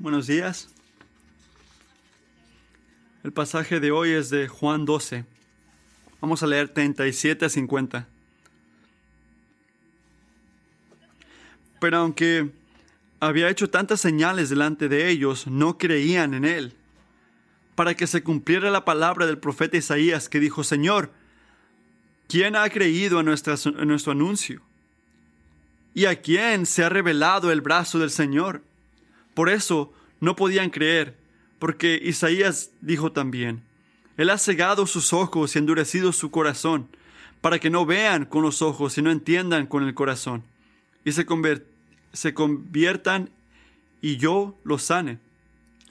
Buenos días. El pasaje de hoy es de Juan 12. Vamos a leer 37 a 50. Pero aunque había hecho tantas señales delante de ellos, no creían en él. Para que se cumpliera la palabra del profeta Isaías que dijo, Señor, ¿quién ha creído en, en nuestro anuncio? ¿Y a quién se ha revelado el brazo del Señor? Por eso no podían creer, porque Isaías dijo también, Él ha cegado sus ojos y endurecido su corazón, para que no vean con los ojos y no entiendan con el corazón, y se, se conviertan y yo los sane.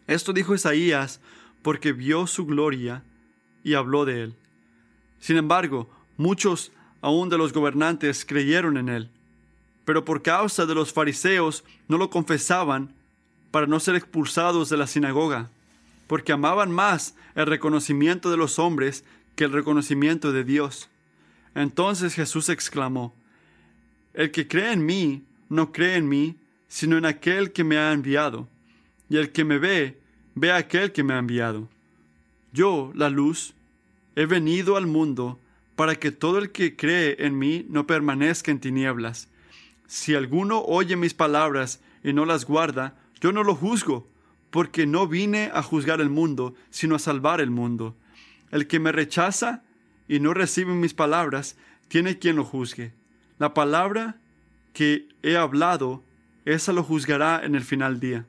Esto dijo Isaías porque vio su gloria y habló de él. Sin embargo, muchos aún de los gobernantes creyeron en él, pero por causa de los fariseos no lo confesaban para no ser expulsados de la sinagoga, porque amaban más el reconocimiento de los hombres que el reconocimiento de Dios. Entonces Jesús exclamó, El que cree en mí, no cree en mí, sino en aquel que me ha enviado. Y el que me ve, ve a aquel que me ha enviado. Yo, la luz, he venido al mundo para que todo el que cree en mí no permanezca en tinieblas. Si alguno oye mis palabras y no las guarda, yo no lo juzgo, porque no vine a juzgar el mundo, sino a salvar el mundo. El que me rechaza y no recibe mis palabras, tiene quien lo juzgue. La palabra que he hablado, esa lo juzgará en el final día.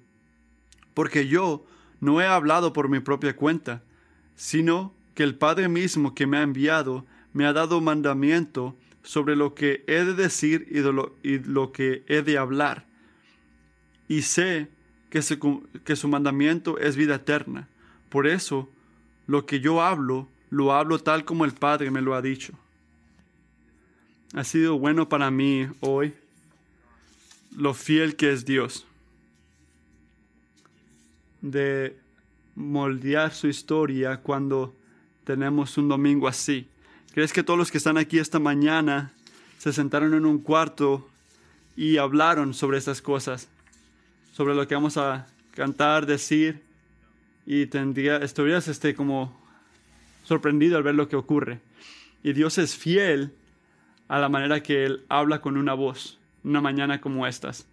Porque yo no he hablado por mi propia cuenta, sino que el Padre mismo que me ha enviado me ha dado mandamiento sobre lo que he de decir y, lo, y lo que he de hablar. Y sé que su, mandamiento es vida eterna. Por eso, lo que yo hablo, lo hablo tal como el Padre me lo ha dicho. Ha sido bueno para mí hoy lo fiel que es Dios, de moldear su historia cuando tenemos un domingo así. ¿Crees que todos los que están aquí esta mañana se sentaron en un cuarto y hablaron sobre estas cosas? Sobre lo que vamos a cantar, decir, y tendría, estarías este, como sorprendido al ver lo que ocurre. Y Dios es fiel a la manera que Él habla con una voz, una mañana como estas.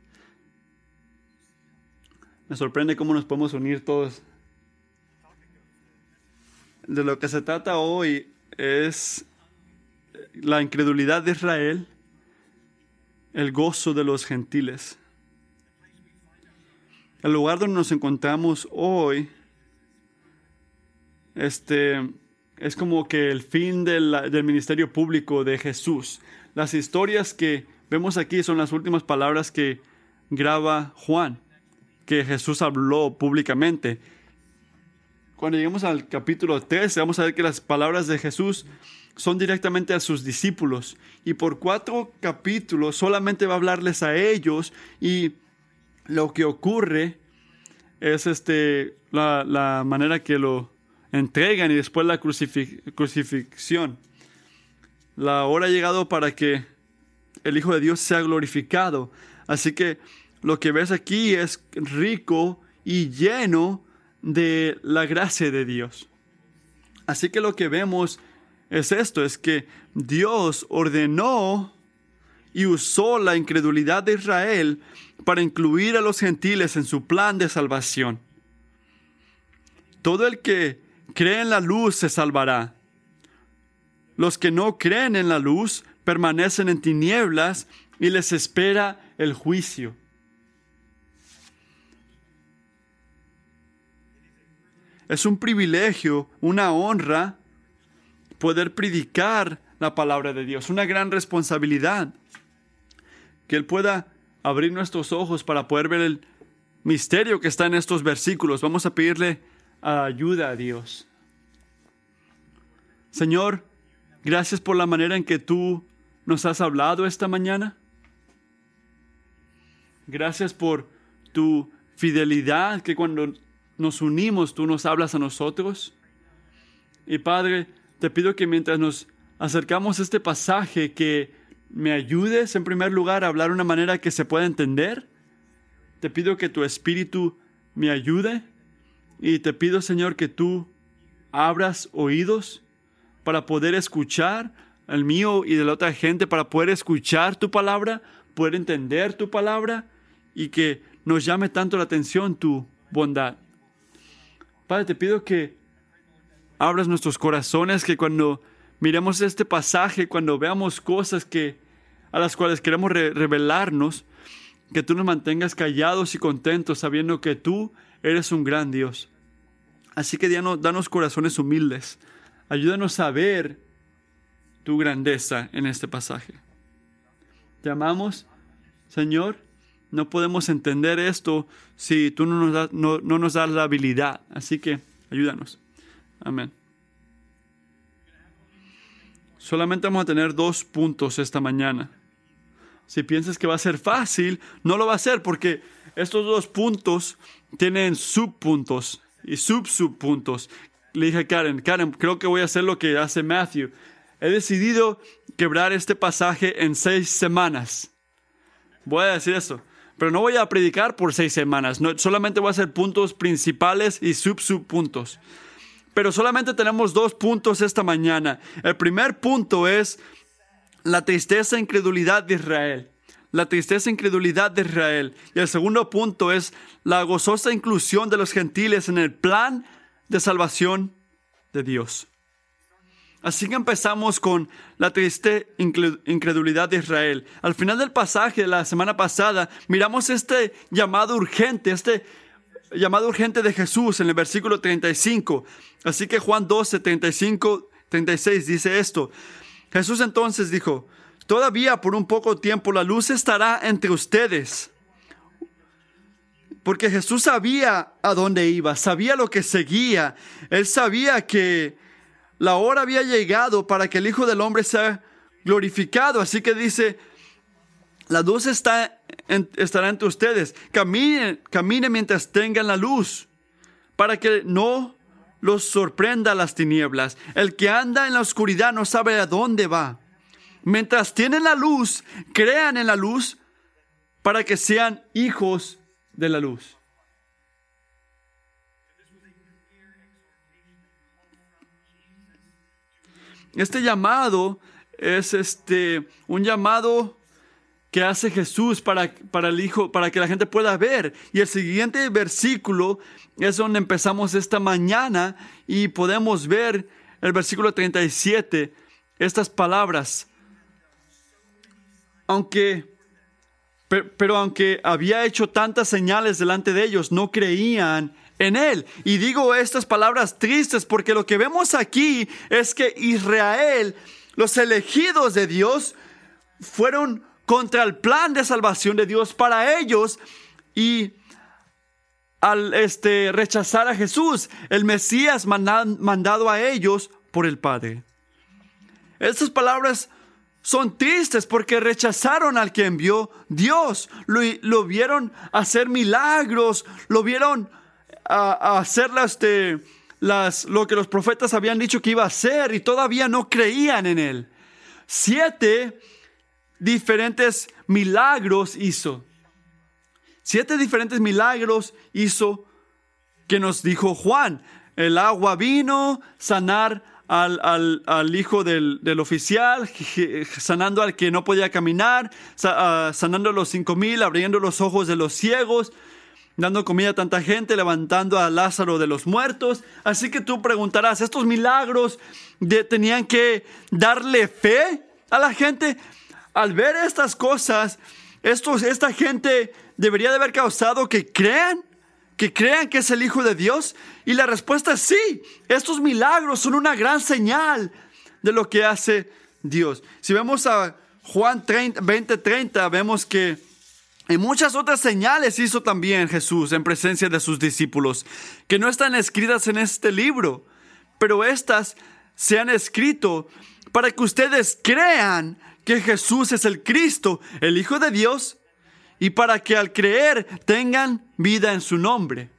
Me sorprende cómo nos podemos unir todos. De lo que se trata hoy es la incredulidad de Israel, el gozo de los gentiles. El lugar donde nos encontramos hoy este, es como que el fin del, del ministerio público de Jesús. Las historias que vemos aquí son las últimas palabras que graba Juan, que Jesús habló públicamente. Cuando lleguemos al capítulo 13, vamos a ver que las palabras de Jesús son directamente a sus discípulos. Y por cuatro capítulos solamente va a hablarles a ellos y lo que ocurre es este, la, manera que lo entregan y después la crucifixión. La hora ha llegado para que el Hijo de Dios sea glorificado. Así que lo que ves aquí es rico y lleno de la gracia de Dios. Así que lo que vemos es esto, es que Dios ordenó y usó la incredulidad de Israel para incluir a los gentiles en su plan de salvación. Todo el que cree en la luz se salvará. Los que no creen en la luz permanecen en tinieblas y les espera el juicio. Es un privilegio, una honra poder predicar la palabra de Dios, una gran responsabilidad que Él pueda abrir nuestros ojos para poder ver el misterio que está en estos versículos. Vamos a pedirle ayuda a Dios. Señor, gracias por la manera en que tú nos has hablado esta mañana. Gracias por tu fidelidad, que cuando nos unimos tú nos hablas a nosotros. Y Padre, te pido que mientras nos acercamos a este pasaje que me ayudes en primer lugar a hablar de una manera que se pueda entender. Te pido que tu espíritu me ayude y te pido, Señor, que tú abras oídos para poder escuchar el mío y de la otra gente, para poder escuchar tu palabra, poder entender tu palabra y que nos llame tanto la atención tu bondad. Padre, te pido que abras nuestros corazones, que cuando miremos este pasaje, cuando veamos cosas que a las cuales queremos revelarnos, que tú nos mantengas callados y contentos sabiendo que tú eres un gran Dios. Así que danos, danos corazones humildes. Ayúdanos a ver tu grandeza en este pasaje. Te amamos, Señor. No podemos entender esto si tú no nos, no nos das la habilidad. Así que ayúdanos. Amén. Solamente vamos a tener dos puntos esta mañana. Si piensas que va a ser fácil, no lo va a ser porque estos dos puntos tienen subpuntos y subsubpuntos. Le dije a Karen, Karen, creo que voy a hacer lo que hace Matthew. He decidido quebrar este pasaje en seis semanas. Voy a decir eso. Pero no voy a predicar por seis semanas. No, solamente voy a hacer puntos principales y subsubpuntos. Pero solamente tenemos dos puntos esta mañana. El primer punto es la tristeza e incredulidad de Israel. La tristeza e incredulidad de Israel. Y el segundo punto es la gozosa inclusión de los gentiles en el plan de salvación de Dios. Así que empezamos con la triste incredulidad de Israel. Al final del pasaje de la semana pasada, miramos este llamado urgente, este llamado urgente de Jesús en el versículo 35. Así que Juan 12, 35, 36 dice esto. Jesús entonces dijo, todavía por un poco tiempo la luz estará entre ustedes. Porque Jesús sabía a dónde iba, sabía lo que seguía. Él sabía que la hora había llegado para que el Hijo del Hombre sea glorificado. Así que dice, la luz está estará entre ustedes. Caminen, caminen mientras tengan la luz, para que no los sorprenda las tinieblas. El que anda en la oscuridad no sabe a dónde va. Mientras tienen la luz, crean en la luz para que sean hijos de la luz. Este llamado es este un llamado que hace Jesús para, para el Hijo, para que la gente pueda ver. Y el siguiente versículo es donde empezamos esta mañana y podemos ver el versículo 37, estas palabras. Aunque, pero aunque había hecho tantas señales delante de ellos, no creían en él. Y digo estas palabras tristes porque lo que vemos aquí es que Israel, los elegidos de Dios, fueron contra el plan de salvación de Dios para ellos y al este, rechazar a Jesús, el Mesías mandado a ellos por el Padre. Estas palabras son tristes porque rechazaron al que envió Dios. Lo, vieron hacer milagros, lo vieron hacer este, las, lo que los profetas habían dicho que iba a hacer y todavía no creían en él. Siete diferentes milagros hizo. Siete diferentes milagros hizo que nos dijo Juan. El agua vino, sanar al, hijo del, oficial, sanando al que no podía caminar, ah, sanando a los cinco mil, abriendo los ojos de los ciegos, dando comida a tanta gente, levantando a Lázaro de los muertos. Así que tú preguntarás, ¿estos milagros tenían que darle fe a la gente? Al ver estas cosas, esta gente debería de haber causado que crean, que crean que es el Hijo de Dios. Y la respuesta es sí, estos milagros son una gran señal de lo que hace Dios. Si vemos a Juan 20, 30, vemos que y muchas otras señales hizo también Jesús en presencia de sus discípulos, que no están escritas en este libro, pero estas se han escrito para que ustedes crean que Jesús es el Cristo, el Hijo de Dios, y para que al creer tengan vida en su nombre.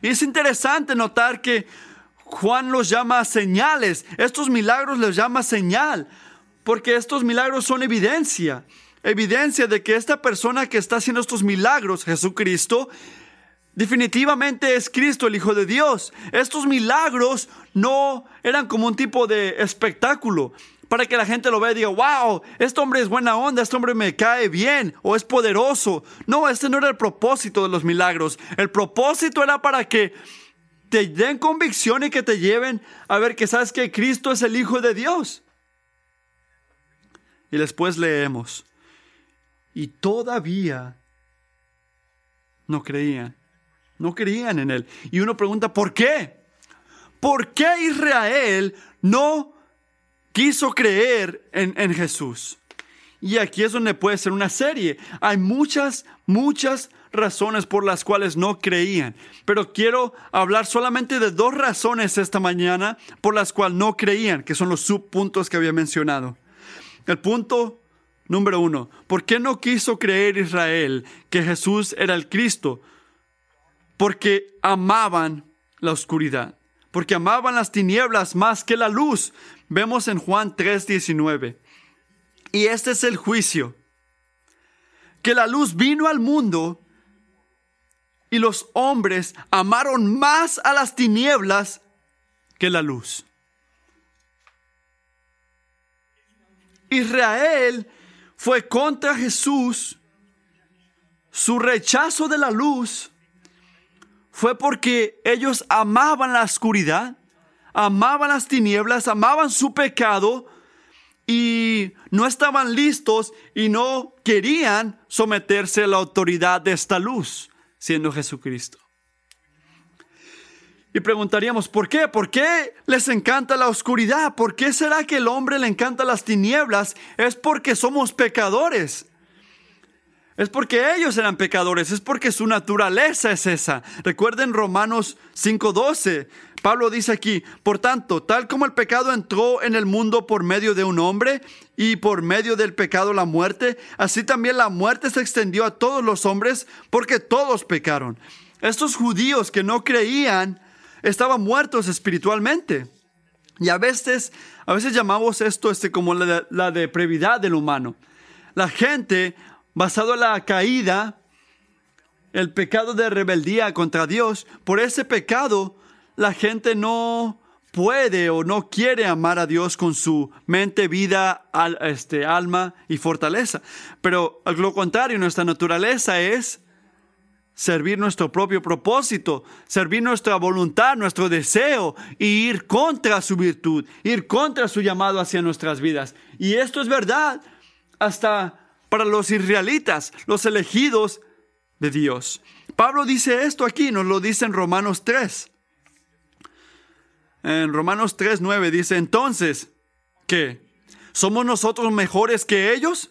Y es interesante notar que Juan los llama señales, estos milagros los llama señal, porque estos milagros son evidencia, evidencia de que esta persona que está haciendo estos milagros, Jesucristo, definitivamente es Cristo, el Hijo de Dios. Estos milagros no eran como un tipo de espectáculo para que la gente lo vea y diga, wow, este hombre es buena onda, este hombre me cae bien o es poderoso. No, este no era el propósito de los milagros. El propósito era para que te den convicción y que te lleven a ver que sabes que Cristo es el Hijo de Dios. Y después leemos, y todavía no creían, no creían en Él. Y uno pregunta, ¿por qué? ¿Por qué Israel no quiso creer en, en Jesús? Y aquí es donde puede ser una serie. Hay muchas, muchas razones por las cuales no creían. Pero quiero hablar solamente de dos razones esta mañana por las cuales no creían, que son los subpuntos que había mencionado. El punto número uno, ¿por qué no quiso creer Israel que Jesús era el Cristo? Porque amaban la oscuridad, porque amaban las tinieblas más que la luz. Vemos en Juan 3:19. Y este es el juicio, que la luz vino al mundo y los hombres amaron más a las tinieblas que la luz. Israel fue contra Jesús. Su rechazo de la luz fue porque ellos amaban la oscuridad, amaban las tinieblas, amaban su pecado y no estaban listos y no querían someterse a la autoridad de esta luz siendo Jesucristo. Y preguntaríamos, ¿por qué? ¿Por qué les encanta la oscuridad? ¿Por qué será que el hombre le encanta las tinieblas? Es porque somos pecadores. Es porque ellos eran pecadores, es porque su naturaleza es esa. Recuerden Romanos 5:12. Pablo dice aquí, por tanto, tal como el pecado entró en el mundo por medio de un hombre y por medio del pecado la muerte, así también la muerte se extendió a todos los hombres porque todos pecaron. Estos judíos que no creían estaban muertos espiritualmente. Y a veces, a veces llamamos esto este, como la, depravidad del humano. La gente basado en la caída, el pecado de rebeldía contra Dios, por ese pecado la gente no puede o no quiere amar a Dios con su mente, vida, este, alma y fortaleza. Pero al lo contrario, nuestra naturaleza es servir nuestro propio propósito, servir nuestra voluntad, nuestro deseo y ir contra su virtud, ir contra su llamado hacia nuestras vidas. Y esto es verdad hasta para los israelitas, los elegidos de Dios. Pablo dice esto aquí, nos lo dice en Romanos 3. En Romanos 3, 9 dice, entonces, ¿qué? ¿Somos nosotros mejores que ellos?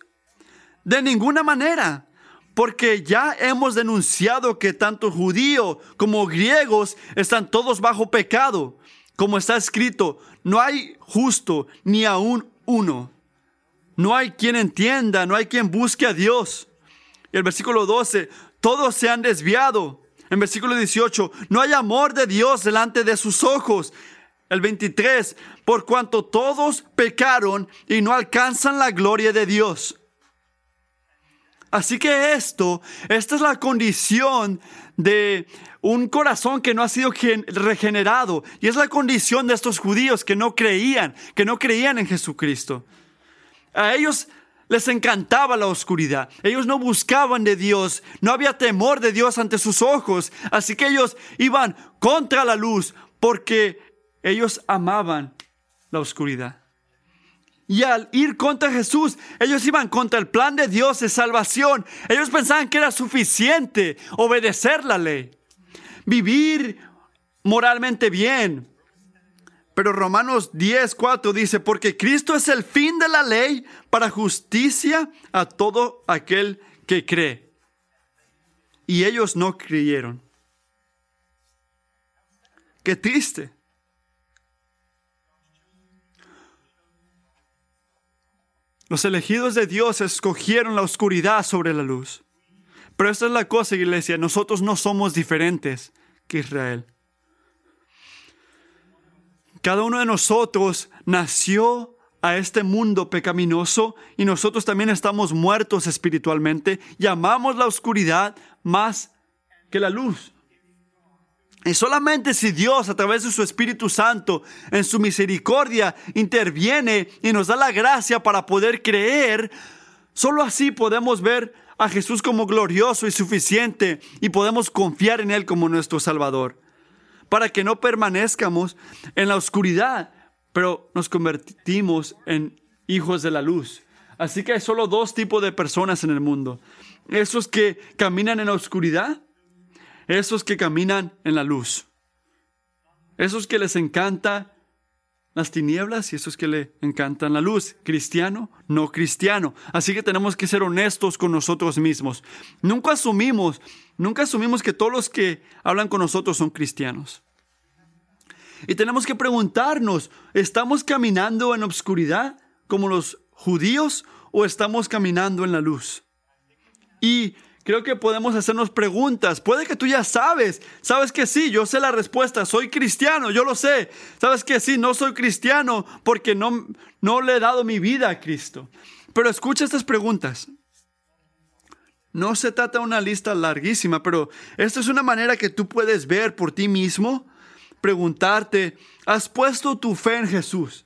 De ninguna manera, porque ya hemos denunciado que tanto judíos como griegos están todos bajo pecado. Como está escrito, no hay justo ni aún uno no hay quien entienda, no hay quien busque a Dios. Y el versículo 12, todos se han desviado. En versículo 18, no hay amor de Dios delante de sus ojos. El 23, por cuanto todos pecaron y no alcanzan la gloria de Dios. Así que esto, esta es la condición de un corazón que no ha sido regenerado. Y es la condición de estos judíos que no creían, que no creían en Jesucristo. A ellos les encantaba la oscuridad. Ellos no buscaban de Dios. No había temor de Dios ante sus ojos. Así que ellos iban contra la luz porque ellos amaban la oscuridad. Y al ir contra Jesús, ellos iban contra el plan de Dios de salvación. Ellos pensaban que era suficiente obedecer la ley, vivir moralmente bien, pero Romanos 10, 4 dice, porque Cristo es el fin de la ley para justicia a todo aquel que cree. Y ellos no creyeron. Qué triste. Los elegidos de Dios escogieron la oscuridad sobre la luz. Pero esta es la cosa, iglesia, nosotros no somos diferentes que Israel. Cada uno de nosotros nació a este mundo pecaminoso y nosotros también estamos muertos espiritualmente y amamos la oscuridad más que la luz. Y solamente si Dios a través de su Espíritu Santo en su misericordia interviene y nos da la gracia para poder creer, solo así podemos ver a Jesús como glorioso y suficiente y podemos confiar en Él como nuestro Salvador. Para que no permanezcamos en la oscuridad, pero nos convertimos en hijos de la luz. Así que hay solo dos tipos de personas en el mundo. Esos que caminan en la oscuridad esos que caminan en la luz, esos que les encanta las tinieblas y esos que le encantan la luz, cristiano, no cristiano. Así que tenemos que ser honestos con nosotros mismos. Nunca asumimos, nunca asumimos que todos los que hablan con nosotros son cristianos. Y tenemos que preguntarnos, ¿estamos caminando en obscuridad como los judíos o estamos caminando en la luz? Y creo que podemos hacernos preguntas. Puede que tú ya sabes, sabes que sí, yo sé la respuesta, soy cristiano, yo lo sé. Sabes que sí, no soy cristiano porque no, no le he dado mi vida a Cristo. Pero escucha estas preguntas. No se trata de una lista larguísima, pero esta es una manera que tú puedes ver por ti mismo, preguntarte, ¿has puesto tu fe en Jesús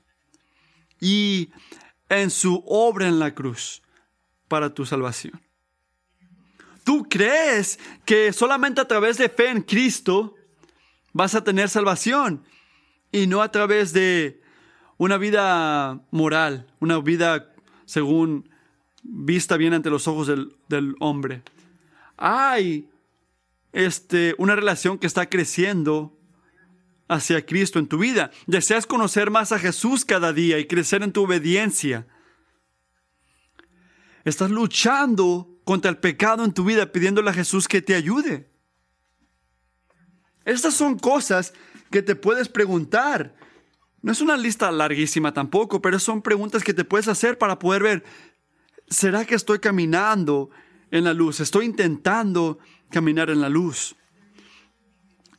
y en su obra en la cruz para tu salvación? Tú crees que solamente a través de fe en Cristo vas a tener salvación y no a través de una vida moral, una vida según vista bien ante los ojos del, hombre. Hay este, una relación que está creciendo hacia Cristo en tu vida. Deseas conocer más a Jesús cada día y crecer en tu obediencia. Estás luchando contra el pecado en tu vida pidiéndole a Jesús que te ayude. Estas son cosas que te puedes preguntar. No es una lista larguísima tampoco, pero son preguntas que te puedes hacer para poder ver, ¿será que estoy caminando en la luz? ¿Estoy intentando caminar en la luz?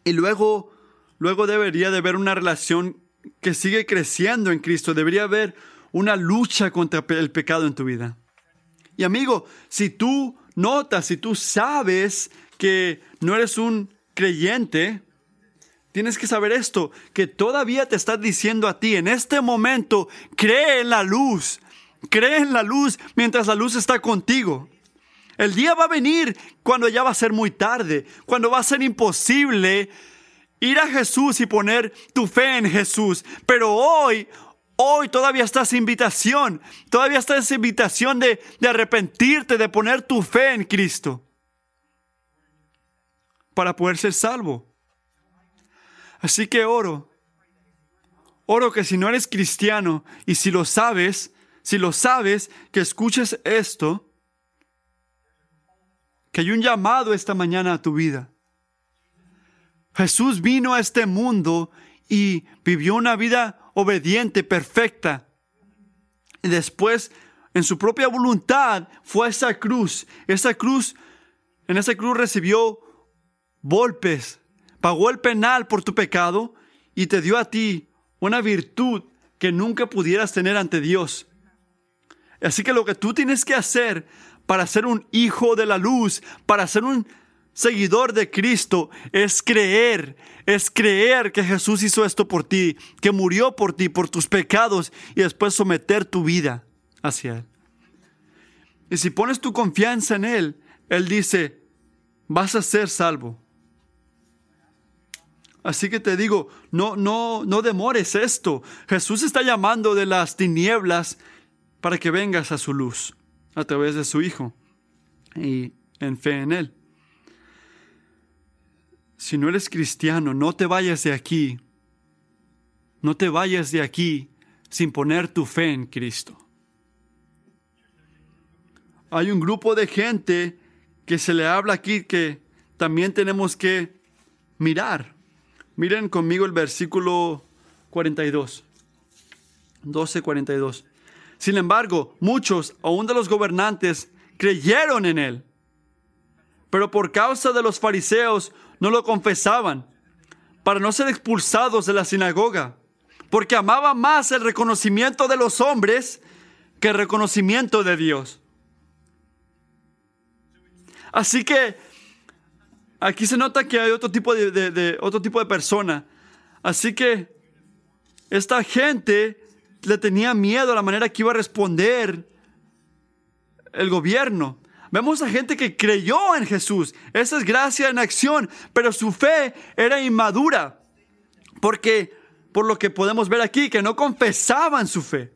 Y luego, luego debería de haber una relación que sigue creciendo en Cristo. Debería haber una lucha contra el pecado en tu vida. Y amigo, si tú notas, si tú sabes que no eres un creyente, tienes que saber esto, que todavía te está diciendo a ti en este momento, cree en la luz, cree en la luz mientras la luz está contigo. El día va a venir cuando ya va a ser muy tarde, cuando va a ser imposible ir a Jesús y poner tu fe en Jesús. Pero hoy, Hoy todavía está esa invitación, todavía está esa invitación de, arrepentirte, de poner tu fe en Cristo para poder ser salvo. Así que oro, oro que si no eres cristiano y si lo sabes, si lo sabes, que escuches esto, que hay un llamado esta mañana a tu vida. Jesús vino a este mundo y vivió una vida obediente, perfecta. Y después, en su propia voluntad, fue a esa cruz. Esa cruz, en esa cruz recibió golpes, pagó el penal por tu pecado y te dio a ti una virtud que nunca pudieras tener ante Dios. Así que lo que tú tienes que hacer para ser un hijo de la luz, para ser un seguidor de Cristo es creer, es creer que Jesús hizo esto por ti, que murió por ti, por tus pecados y después someter tu vida hacia Él. Y si pones tu confianza en Él, Él dice, vas a ser salvo. Así que te digo, no, no, no demores esto. Jesús está llamando de las tinieblas para que vengas a su luz a través de su Hijo y en fe en Él si no eres cristiano, no te vayas de aquí. No te vayas de aquí sin poner tu fe en Cristo. Hay un grupo de gente que se le habla aquí que también tenemos que mirar. Miren conmigo el versículo 42. 12:42. Sin embargo, muchos, aún de los gobernantes, creyeron en él. Pero por causa de los fariseos no lo confesaban para no ser expulsados de la sinagoga, porque amaban más el reconocimiento de los hombres que el reconocimiento de Dios. Así que aquí se nota que hay otro tipo de, de otro tipo de persona. Así que esta gente le tenía miedo a la manera que iba a responder el gobierno. Vemos a gente que creyó en Jesús. Esa es gracia en acción, pero su fe era inmadura. Porque, por lo que podemos ver aquí, que no confesaban su fe.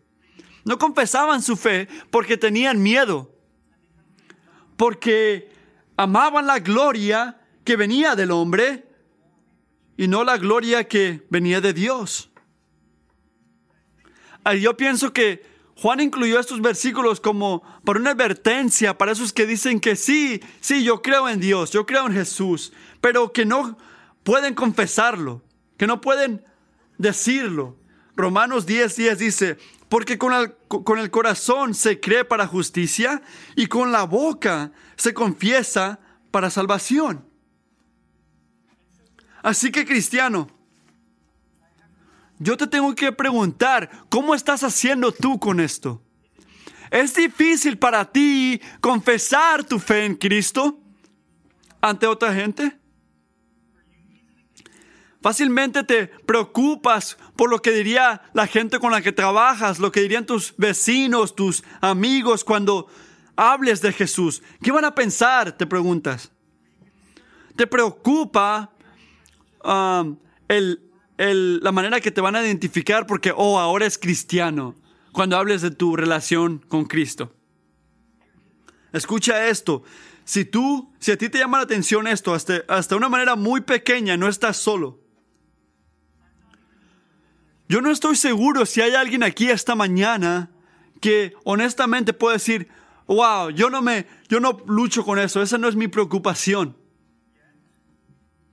No confesaban su fe porque tenían miedo. Porque amaban la gloria que venía del hombre y no la gloria que venía de Dios. Yo pienso que Juan incluyó estos versículos como por una advertencia para esos que dicen que sí, sí, yo creo en Dios, yo creo en Jesús, pero que no pueden confesarlo, que no pueden decirlo. Romanos 10, 10 dice, porque con el, con el corazón se cree para justicia y con la boca se confiesa para salvación. Así que cristiano, yo te tengo que preguntar, ¿cómo estás haciendo tú con esto? ¿Es difícil para ti confesar tu fe en Cristo ante otra gente? Fácilmente te preocupas por lo que diría la gente con la que trabajas, lo que dirían tus vecinos, tus amigos cuando hables de Jesús. ¿Qué van a pensar? Te preguntas. Te preocupa um, el la manera que te van a identificar porque, oh, ahora es cristiano, cuando hables de tu relación con Cristo. Escucha esto. Si tú, si a ti te llama la atención esto, hasta, hasta una manera muy pequeña, no estás solo. Yo no estoy seguro si hay alguien aquí esta mañana que honestamente puede decir, wow, yo no me, yo no lucho con eso, esa no es mi preocupación.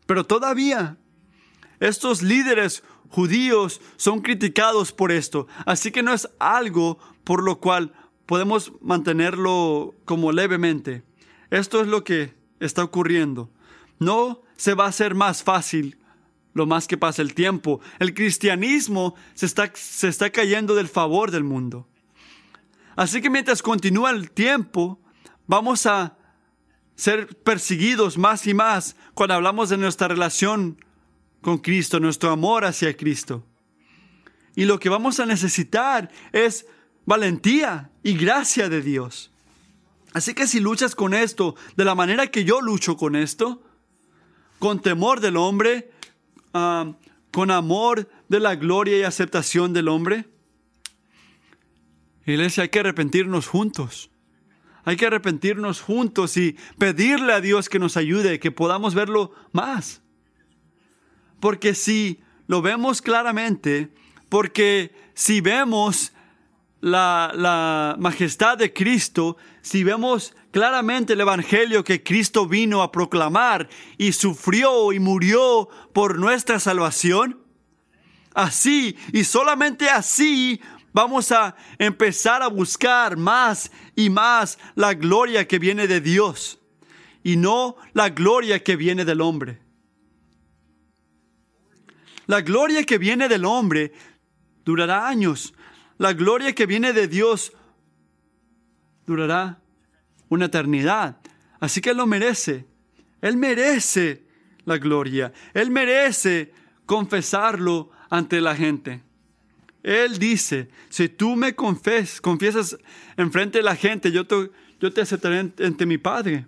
Pero todavía estos líderes judíos son criticados por esto, así que no es algo por lo cual podemos mantenerlo como levemente. Esto es lo que está ocurriendo. No se va a hacer más fácil lo más que pasa el tiempo. El cristianismo se está, se está cayendo del favor del mundo. Así que mientras continúa el tiempo, vamos a ser perseguidos más y más cuando hablamos de nuestra relación con Cristo, nuestro amor hacia Cristo. Y lo que vamos a necesitar es valentía y gracia de Dios. Así que si luchas con esto de la manera que yo lucho con esto, con temor del hombre, ah, con amor de la gloria y aceptación del hombre, iglesia, hay que arrepentirnos juntos. Hay que arrepentirnos juntos y pedirle a Dios que nos ayude, que podamos verlo más. Porque si lo vemos claramente, porque si vemos la, majestad de Cristo, si vemos claramente el Evangelio que Cristo vino a proclamar y sufrió y murió por nuestra salvación, así y solamente así vamos a empezar a buscar más y más la gloria que viene de Dios y no la gloria que viene del hombre. La gloria que viene del hombre durará años. La gloria que viene de Dios durará una eternidad. Así que Él lo merece. Él merece la gloria. Él merece confesarlo ante la gente. Él dice, si tú me confes, confiesas enfrente de la gente, yo te, yo te aceptaré ante mi Padre.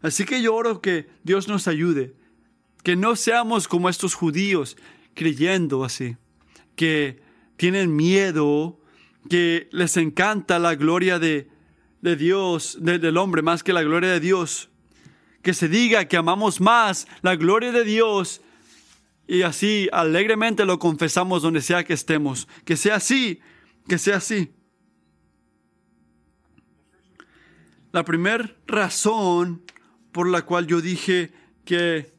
Así que yo oro que Dios nos ayude que no seamos como estos judíos creyendo así, que tienen miedo, que les encanta la gloria de, Dios, del hombre, más que la gloria de Dios. Que se diga que amamos más la gloria de Dios y así alegremente lo confesamos donde sea que estemos. Que sea así, que sea así. La primera razón por la cual yo dije que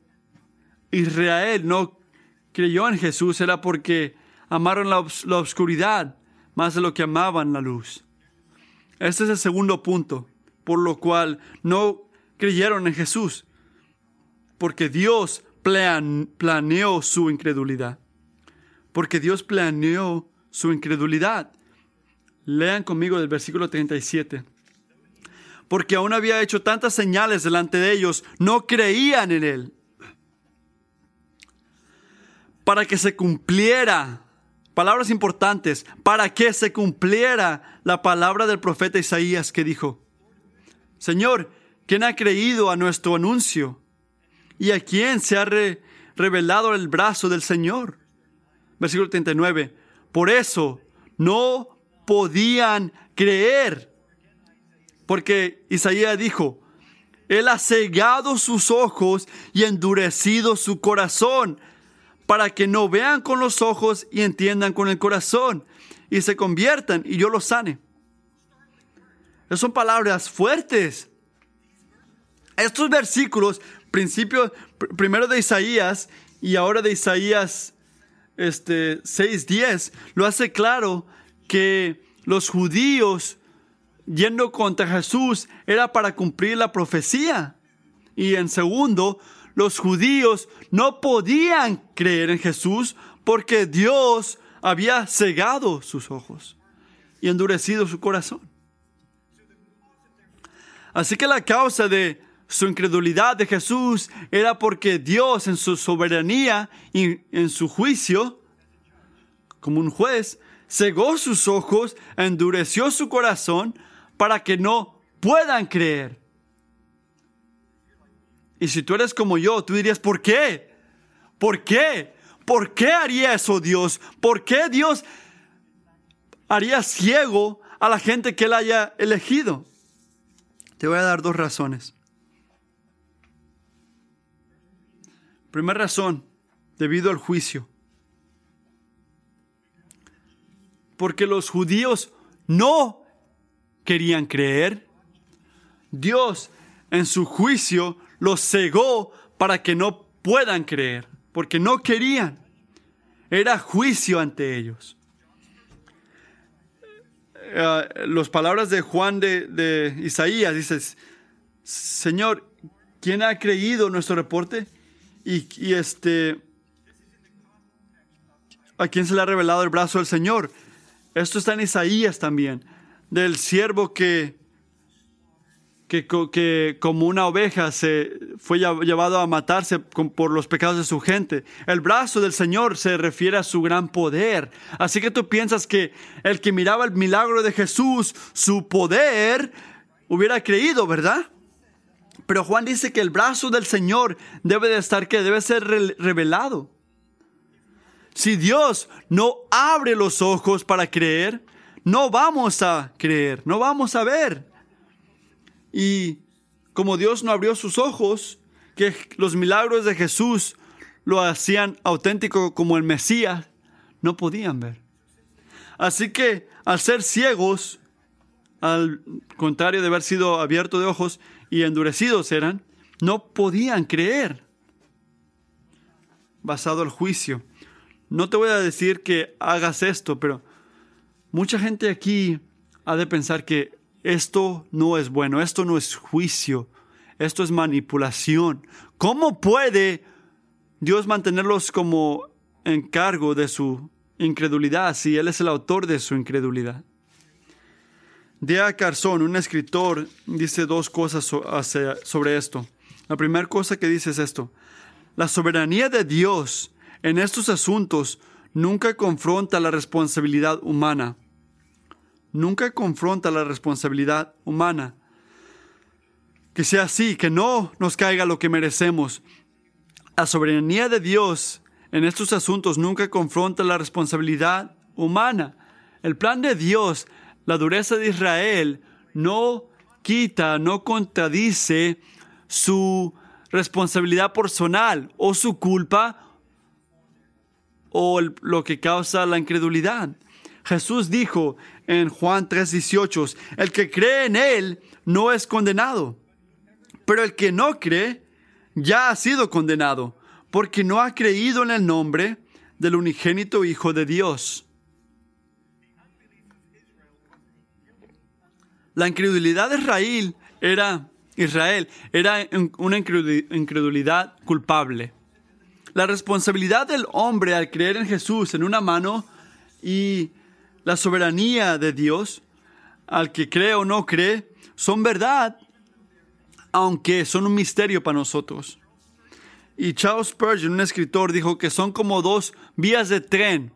Israel no creyó en Jesús era porque amaron la, oscuridad más de lo que amaban la luz. Este es el segundo punto, por lo cual no creyeron en Jesús, porque Dios planeó su incredulidad. Porque Dios planeó su incredulidad. Lean conmigo del versículo 37. porque aún había hecho tantas señales delante de ellos, no creían en él. Para que se cumpliera, palabras importantes, para que se cumpliera la palabra del profeta Isaías que dijo, Señor, ¿quién ha creído a nuestro anuncio? ¿Y a quién se ha revelado el brazo del Señor? Versículo 39. Por eso no podían creer porque Isaías dijo, Él ha cegado sus ojos y endurecido su corazón para que no vean con los ojos y entiendan con el corazón y se conviertan y yo los sane. Esas son palabras fuertes. Estos versículos, principio, primero de Isaías y ahora de Isaías este, 6.10, lo hace claro que los judíos yendo contra Jesús era para cumplir la profecía. Y en segundo, los judíos no podían creer en Jesús porque Dios había cegado sus ojos y endurecido su corazón. Así que la causa de su incredulidad de Jesús era porque Dios en su soberanía y en su juicio, como un juez, cegó sus ojos, endureció su corazón para que no puedan creer. Y si tú eres como yo, tú dirías, ¿por qué? ¿Por qué? ¿Por qué haría eso Dios? ¿Por qué Dios haría ciego a la gente que Él haya elegido? Te voy a dar dos razones. Primera razón, debido al juicio. Porque los judíos no querían creer. Dios en su juicio los cegó para que no puedan creer, porque no querían. Era juicio ante ellos. Eh, las palabras de Juan de, Isaías dices, Señor, ¿quién ha creído nuestro reporte? Y, y, este, ¿a quién se le ha revelado el brazo del Señor? Esto está en Isaías también del siervo que, que, como una oveja se fue llevado a matarse por los pecados de su gente. El brazo del Señor se refiere a su gran poder. Así que tú piensas que el que miraba el milagro de Jesús, su poder, hubiera creído, ¿verdad? Pero Juan dice que el brazo del Señor debe de estar, que debe ser revelado. Si Dios no abre los ojos para creer, no vamos a creer, no vamos a ver. Y como Dios no abrió sus ojos, que los milagros de Jesús lo hacían auténtico como el Mesías, no podían ver. Así que al ser ciegos, al contrario de haber sido abiertos de ojos y endurecidos eran, no podían creer. Basado al juicio. No te voy a decir que hagas esto, pero Mucha gente aquí ha de pensar que esto no es bueno, esto no es juicio, esto es manipulación. ¿Cómo puede Dios mantenerlos como en cargo de su incredulidad si Él es el autor de su incredulidad? Dea Carson, un escritor, dice dos cosas sobre esto. La primera cosa que dice es esto. La soberanía de Dios en estos asuntos nunca confronta la responsabilidad humana nunca confronta la responsabilidad humana. Que sea así, que no nos caiga lo que merecemos. La soberanía de Dios en estos asuntos nunca confronta la responsabilidad humana. El plan de Dios, la dureza de Israel, no quita, no contradice su responsabilidad personal o su culpa o lo que causa la incredulidad. Jesús dijo en Juan 3:18, el que cree en Él no es condenado, pero el que no cree ya ha sido condenado, porque no ha creído en el nombre del unigénito Hijo de Dios. La incredulidad de Israel era, Israel era una incredulidad culpable. La responsabilidad del hombre al creer en Jesús en una mano y la soberanía de Dios, al que cree o no cree, son verdad aunque son un misterio para nosotros. Y Charles Spurgeon, un escritor, dijo que son como dos vías de tren.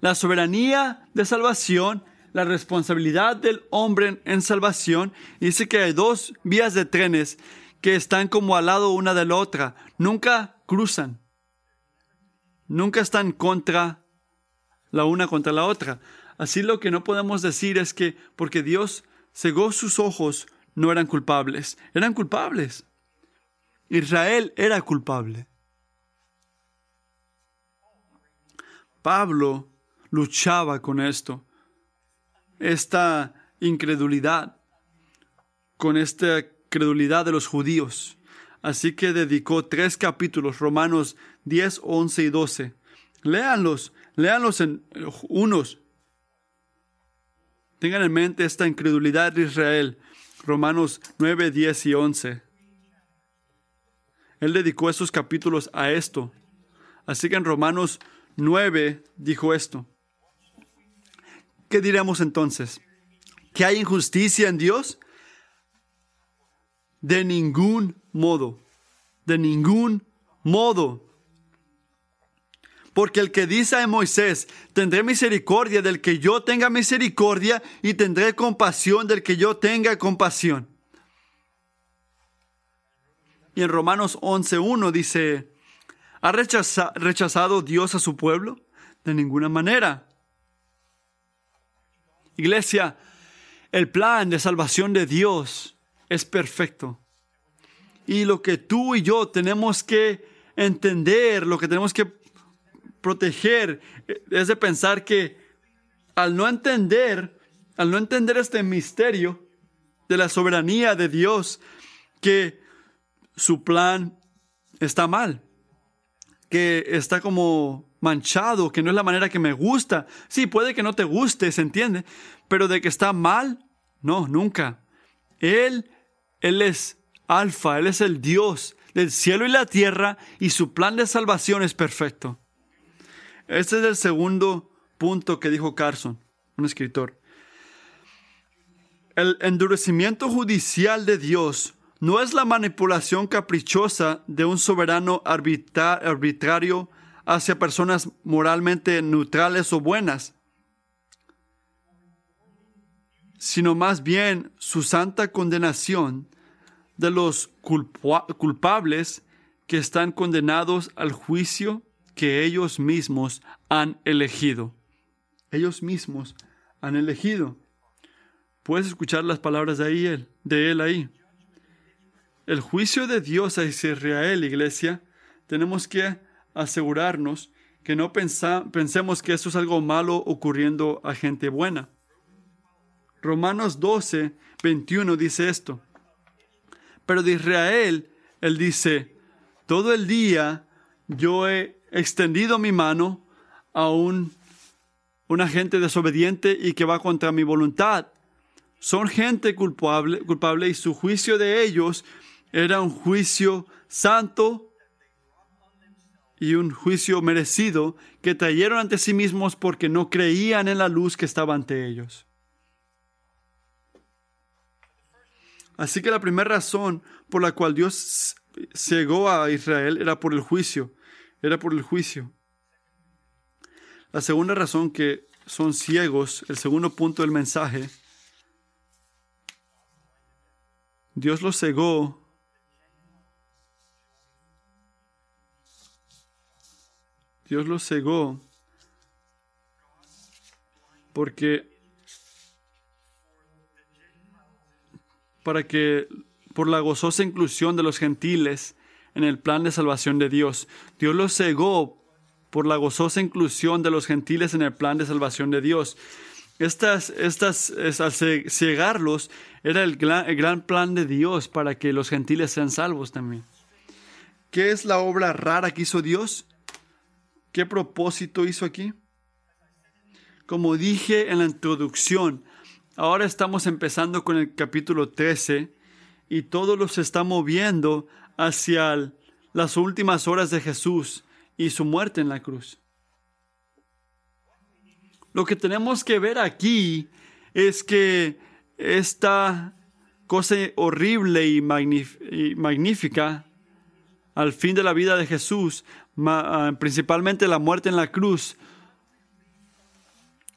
La soberanía de salvación, la responsabilidad del hombre en salvación. Dice que hay dos vías de trenes que están como al lado una de la otra. Nunca cruzan. Nunca están contra la una contra la otra. Así lo que no podemos decir es que porque Dios cegó sus ojos, no eran culpables. Eran culpables. Israel era culpable. Pablo luchaba con esto, esta incredulidad, con esta credulidad de los judíos. Así que dedicó tres capítulos, Romanos 10, 11 y 12. Léanlos, léanlos en unos. Tengan en mente esta incredulidad de Israel, Romanos 9, 10 y 11. Él dedicó esos capítulos a esto. Así que en Romanos 9 dijo esto. ¿Qué diremos entonces? ¿Que hay injusticia en Dios? De ningún modo. De ningún modo. Porque el que dice a Moisés, tendré misericordia del que yo tenga misericordia y tendré compasión del que yo tenga compasión. Y en Romanos 11.1 dice, ¿ha rechazado Dios a su pueblo? De ninguna manera. Iglesia, el plan de salvación de Dios es perfecto. Y lo que tú y yo tenemos que entender, lo que tenemos que proteger, es de pensar que al no entender, al no entender este misterio de la soberanía de Dios, que su plan está mal, que está como manchado, que no es la manera que me gusta. Sí, puede que no te guste, se entiende, pero de que está mal, no, nunca. Él, Él es alfa, Él es el Dios del cielo y la tierra y su plan de salvación es perfecto. Este es el segundo punto que dijo Carson, un escritor. El endurecimiento judicial de Dios no es la manipulación caprichosa de un soberano arbitrario hacia personas moralmente neutrales o buenas, sino más bien su santa condenación de los culpables que están condenados al juicio que ellos mismos han elegido. Ellos mismos han elegido. Puedes escuchar las palabras de, ahí, de él ahí el juicio de Dios a Israel, iglesia, tenemos que asegurarnos que no pensemos que eso es algo malo ocurriendo a gente buena. Romanos 12, 21 dice esto. Pero de Israel, él dice, todo el día yo he extendido mi mano a un, una gente desobediente y que va contra mi voluntad. Son gente culpable, culpable y su juicio de ellos era un juicio santo y un juicio merecido que trajeron ante sí mismos porque no creían en la luz que estaba ante ellos. Así que la primera razón por la cual Dios cegó a Israel era por el juicio, era por el juicio. La segunda razón que son ciegos, el segundo punto del mensaje, Dios los cegó Dios los cegó porque para que por la gozosa inclusión de los gentiles en el plan de salvación de Dios. Dios los cegó por la gozosa inclusión de los gentiles en el plan de salvación de Dios. Estas, estas, al cegarlos, era el gran, el gran plan de Dios para que los gentiles sean salvos también. ¿Qué es la obra rara que hizo Dios? ¿Qué propósito hizo aquí? Como dije en la introducción, ahora estamos empezando con el capítulo 13 y todo lo se está moviendo hacia las últimas horas de Jesús y su muerte en la cruz. Lo que tenemos que ver aquí es que esta cosa horrible y, magnífica al fin de la vida de Jesús, ah, principalmente la muerte en la cruz,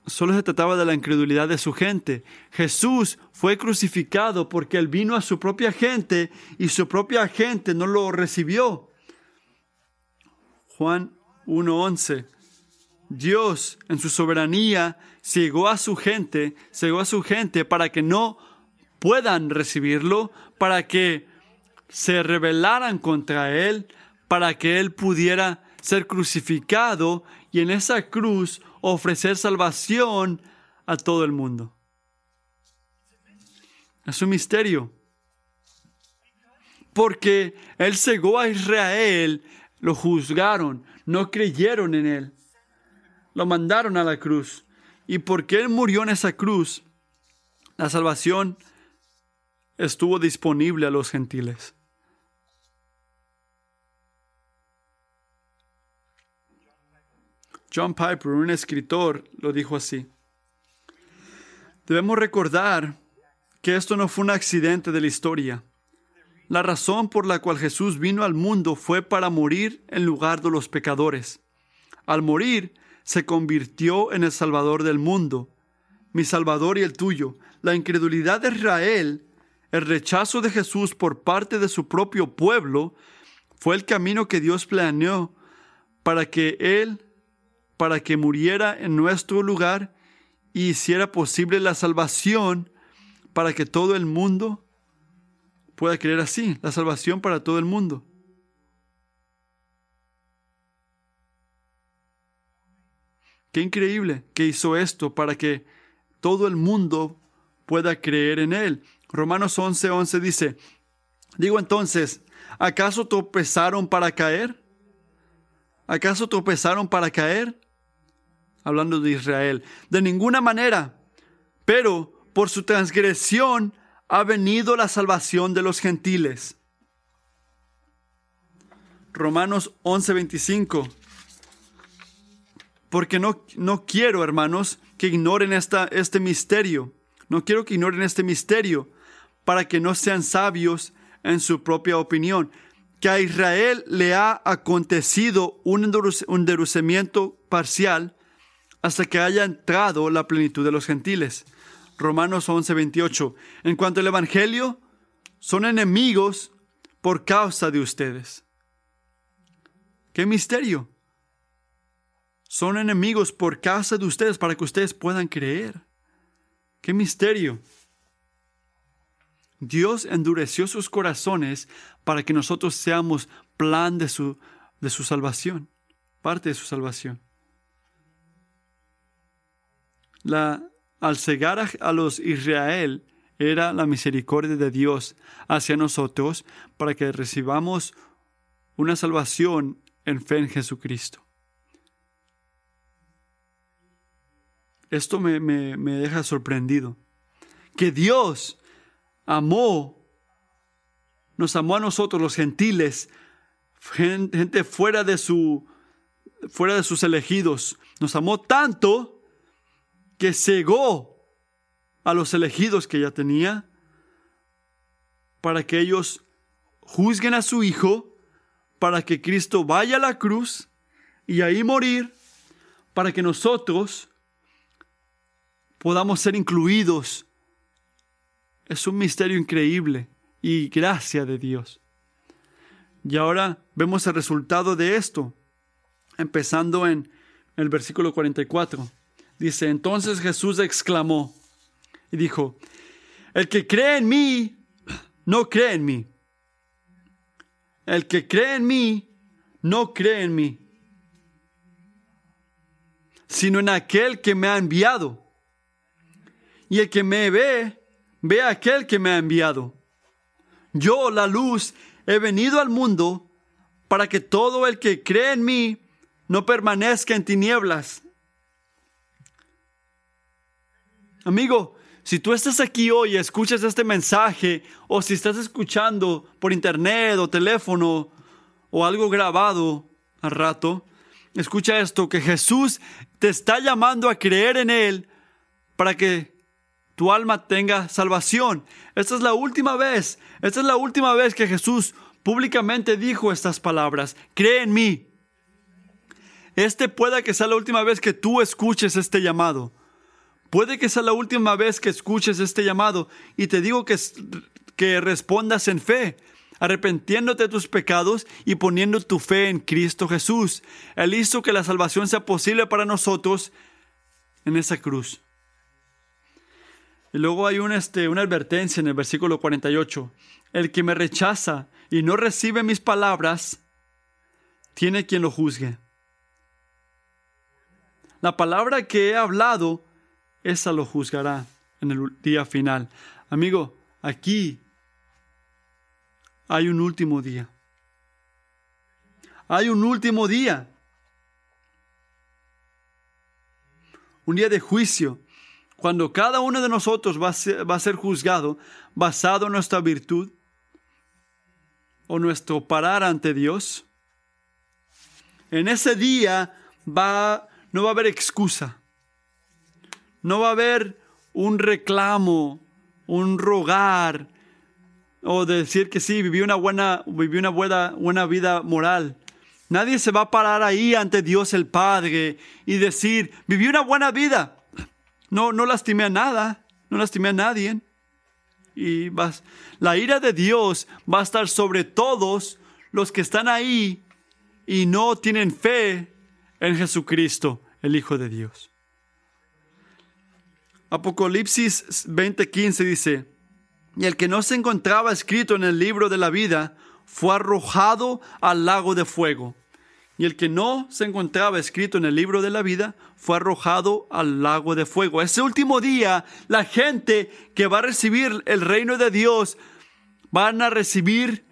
solo se trataba de la incredulidad de su gente. Jesús fue crucificado porque él vino a su propia gente y su propia gente no lo recibió. Juan 1.11. Dios en su soberanía cegó a su gente, cegó a su gente para que no puedan recibirlo, para que se rebelaran contra él, para que él pudiera ser crucificado y en esa cruz ofrecer salvación a todo el mundo. Es un misterio. Porque él cegó a Israel, lo juzgaron, no creyeron en él, lo mandaron a la cruz. Y porque él murió en esa cruz, la salvación estuvo disponible a los gentiles. John Piper, un escritor, lo dijo así. Debemos recordar que esto no fue un accidente de la historia. La razón por la cual Jesús vino al mundo fue para morir en lugar de los pecadores. Al morir, se convirtió en el Salvador del mundo, mi Salvador y el tuyo. La incredulidad de Israel, el rechazo de Jesús por parte de su propio pueblo, fue el camino que Dios planeó para que Él para que muriera en nuestro lugar y hiciera posible la salvación para que todo el mundo pueda creer así, la salvación para todo el mundo. Qué increíble que hizo esto para que todo el mundo pueda creer en él. Romanos 11:11 11 dice, digo entonces, ¿acaso tropezaron para caer? ¿Acaso tropezaron para caer? Hablando de Israel, de ninguna manera, pero por su transgresión ha venido la salvación de los gentiles. Romanos 11:25. Porque no, no quiero, hermanos, que ignoren esta, este misterio. No quiero que ignoren este misterio para que no sean sabios en su propia opinión. Que a Israel le ha acontecido un endurecimiento parcial hasta que haya entrado la plenitud de los gentiles. Romanos 11, 28. En cuanto al Evangelio, son enemigos por causa de ustedes. ¡Qué misterio! Son enemigos por causa de ustedes para que ustedes puedan creer. ¡Qué misterio! Dios endureció sus corazones para que nosotros seamos plan de su, de su salvación, parte de su salvación al cegar a, los Israel era la misericordia de Dios hacia nosotros para que recibamos una salvación en fe en Jesucristo. Esto me, me, deja sorprendido. Que Dios amó, nos amó a nosotros los gentiles, gente fuera de su fuera de sus elegidos. Nos amó tanto que cegó a los elegidos que ya tenía para que ellos juzguen a su Hijo, para que Cristo vaya a la cruz y ahí morir, para que nosotros podamos ser incluidos. Es un misterio increíble y gracia de Dios. Y ahora vemos el resultado de esto, empezando en el versículo 44. Dice, entonces Jesús exclamó y dijo, el que cree en mí, no cree en mí. El que cree en mí, no cree en mí, sino en aquel que me ha enviado. Y el que me ve, ve a aquel que me ha enviado. Yo, la luz, he venido al mundo para que todo el que cree en mí no permanezca en tinieblas. Amigo, si tú estás aquí hoy y escuchas este mensaje, o si estás escuchando por internet o teléfono o algo grabado al rato, escucha esto, que Jesús te está llamando a creer en Él para que tu alma tenga salvación. Esta es la última vez, esta es la última vez que Jesús públicamente dijo estas palabras. Cree en mí. Este puede que sea la última vez que tú escuches este llamado. Puede que sea la última vez que escuches este llamado y te digo que, que respondas en fe, arrepentiéndote de tus pecados y poniendo tu fe en Cristo Jesús. Él hizo que la salvación sea posible para nosotros en esa cruz. Y luego hay este, una advertencia en el versículo 48. El que me rechaza y no recibe mis palabras, tiene quien lo juzgue. La palabra que he hablado esa lo juzgará en el día final. Amigo, aquí hay un último día. Hay un último día. Un día de juicio, cuando cada uno de nosotros va a ser, juzgado basado en nuestra virtud o nuestro parar ante Dios. En ese día va, no va a haber excusa. No va a haber un reclamo, un rogar, o decir que sí, viví una buena, una buena, buena vida moral. Nadie se va a parar ahí ante Dios el Padre y decir, viví una buena vida. No, no lastimé a nada, no lastimé a nadie. Y vas, la ira de Dios va a estar sobre todos los que están ahí y no tienen fe en Jesucristo, el Hijo de Dios. Apocalipsis 20:15 dice, y el que no se encontraba escrito en el libro de la vida fue arrojado al lago de fuego. Y el que no se encontraba escrito en el libro de la vida fue arrojado al lago de fuego. Ese último día, la gente que va a recibir el reino de Dios van a recibir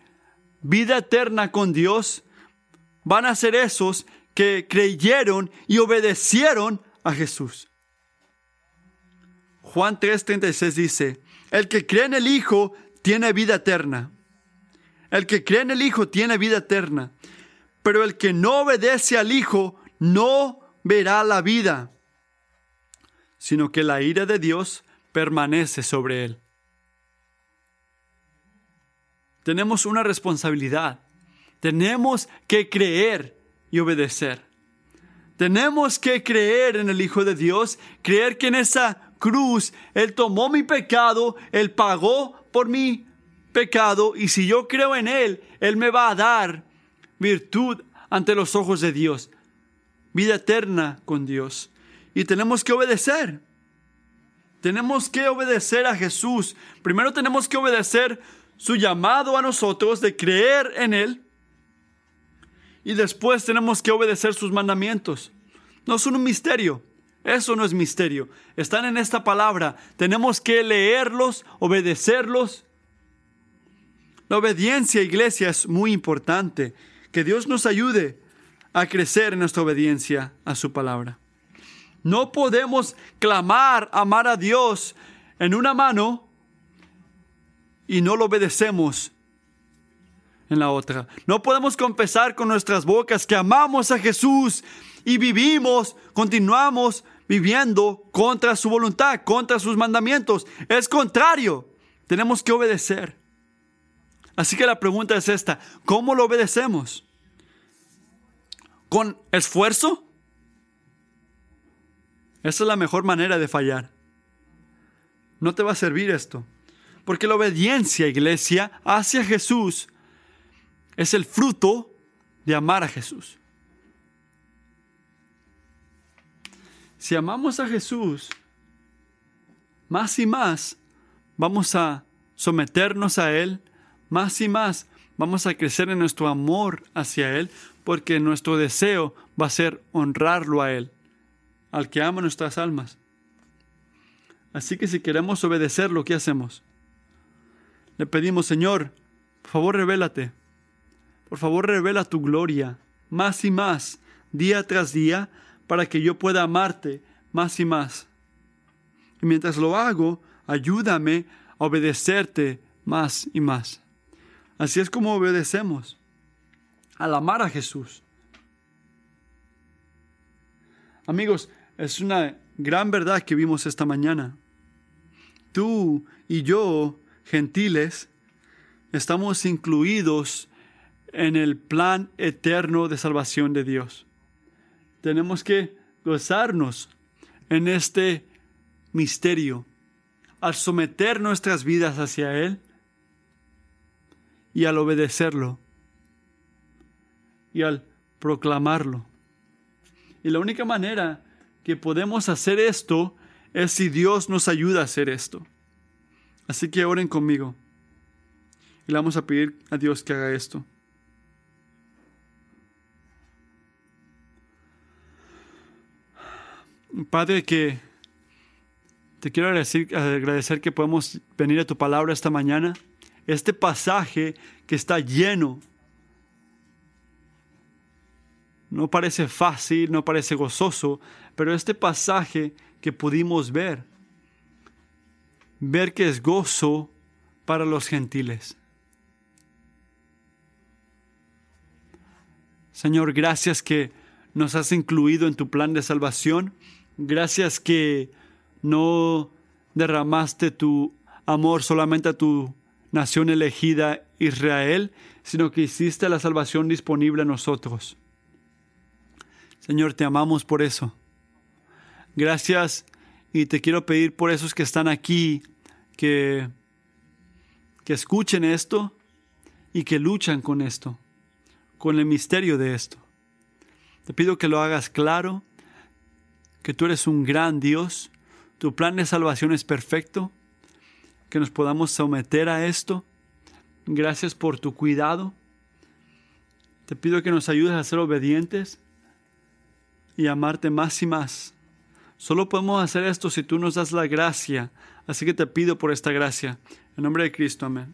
vida eterna con Dios. Van a ser esos que creyeron y obedecieron a Jesús. Juan 3:36 dice, el que cree en el Hijo tiene vida eterna. El que cree en el Hijo tiene vida eterna. Pero el que no obedece al Hijo no verá la vida, sino que la ira de Dios permanece sobre él. Tenemos una responsabilidad. Tenemos que creer y obedecer. Tenemos que creer en el Hijo de Dios, creer que en esa cruz, Él tomó mi pecado, Él pagó por mi pecado y si yo creo en Él, Él me va a dar virtud ante los ojos de Dios, vida eterna con Dios. Y tenemos que obedecer. Tenemos que obedecer a Jesús. Primero tenemos que obedecer su llamado a nosotros de creer en Él. Y después tenemos que obedecer sus mandamientos. No son un misterio. Eso no es misterio. Están en esta palabra. Tenemos que leerlos, obedecerlos. La obediencia, iglesia, es muy importante. Que Dios nos ayude a crecer en nuestra obediencia a su palabra. No podemos clamar, amar a Dios en una mano y no lo obedecemos en la otra. No podemos confesar con nuestras bocas que amamos a Jesús y vivimos, continuamos viviendo contra su voluntad, contra sus mandamientos. Es contrario. Tenemos que obedecer. Así que la pregunta es esta, ¿cómo lo obedecemos? ¿Con esfuerzo? Esa es la mejor manera de fallar. No te va a servir esto. Porque la obediencia, iglesia, hacia Jesús es el fruto de amar a Jesús. Si amamos a Jesús, más y más vamos a someternos a Él, más y más vamos a crecer en nuestro amor hacia Él, porque nuestro deseo va a ser honrarlo a Él, al que ama nuestras almas. Así que si queremos obedecerlo, ¿qué hacemos? Le pedimos, Señor, por favor revélate, por favor revela tu gloria, más y más, día tras día, para que yo pueda amarte más y más. Y mientras lo hago, ayúdame a obedecerte más y más. Así es como obedecemos al amar a Jesús. Amigos, es una gran verdad que vimos esta mañana. tú y yo, gentiles, estamos incluidos en el plan eterno de salvación de Dios. Tenemos que gozarnos en este misterio al someter nuestras vidas hacia Él y al obedecerlo y al proclamarlo. Y la única manera que podemos hacer esto es si Dios nos ayuda a hacer esto. Así que oren conmigo. Y le vamos a pedir a Dios que haga esto. Padre, que te quiero agradecer, que podemos venir a tu palabra esta mañana. Este pasaje que está lleno. No parece fácil, no parece gozoso, pero este pasaje que pudimos ver, ver que es gozo para los gentiles. Señor, gracias que nos has incluido en tu plan de salvación. Gracias que no derramaste tu amor solamente a tu nación elegida Israel, sino que hiciste la salvación disponible a nosotros. Señor, te amamos por eso. Gracias y te quiero pedir por esos que están aquí que, que escuchen esto y que luchan con esto con el misterio de esto. Te pido que lo hagas claro, que tú eres un gran Dios, tu plan de salvación es perfecto, que nos podamos someter a esto. Gracias por tu cuidado. Te pido que nos ayudes a ser obedientes y amarte más y más. Solo podemos hacer esto si tú nos das la gracia. Así que te pido por esta gracia. En nombre de Cristo, amén.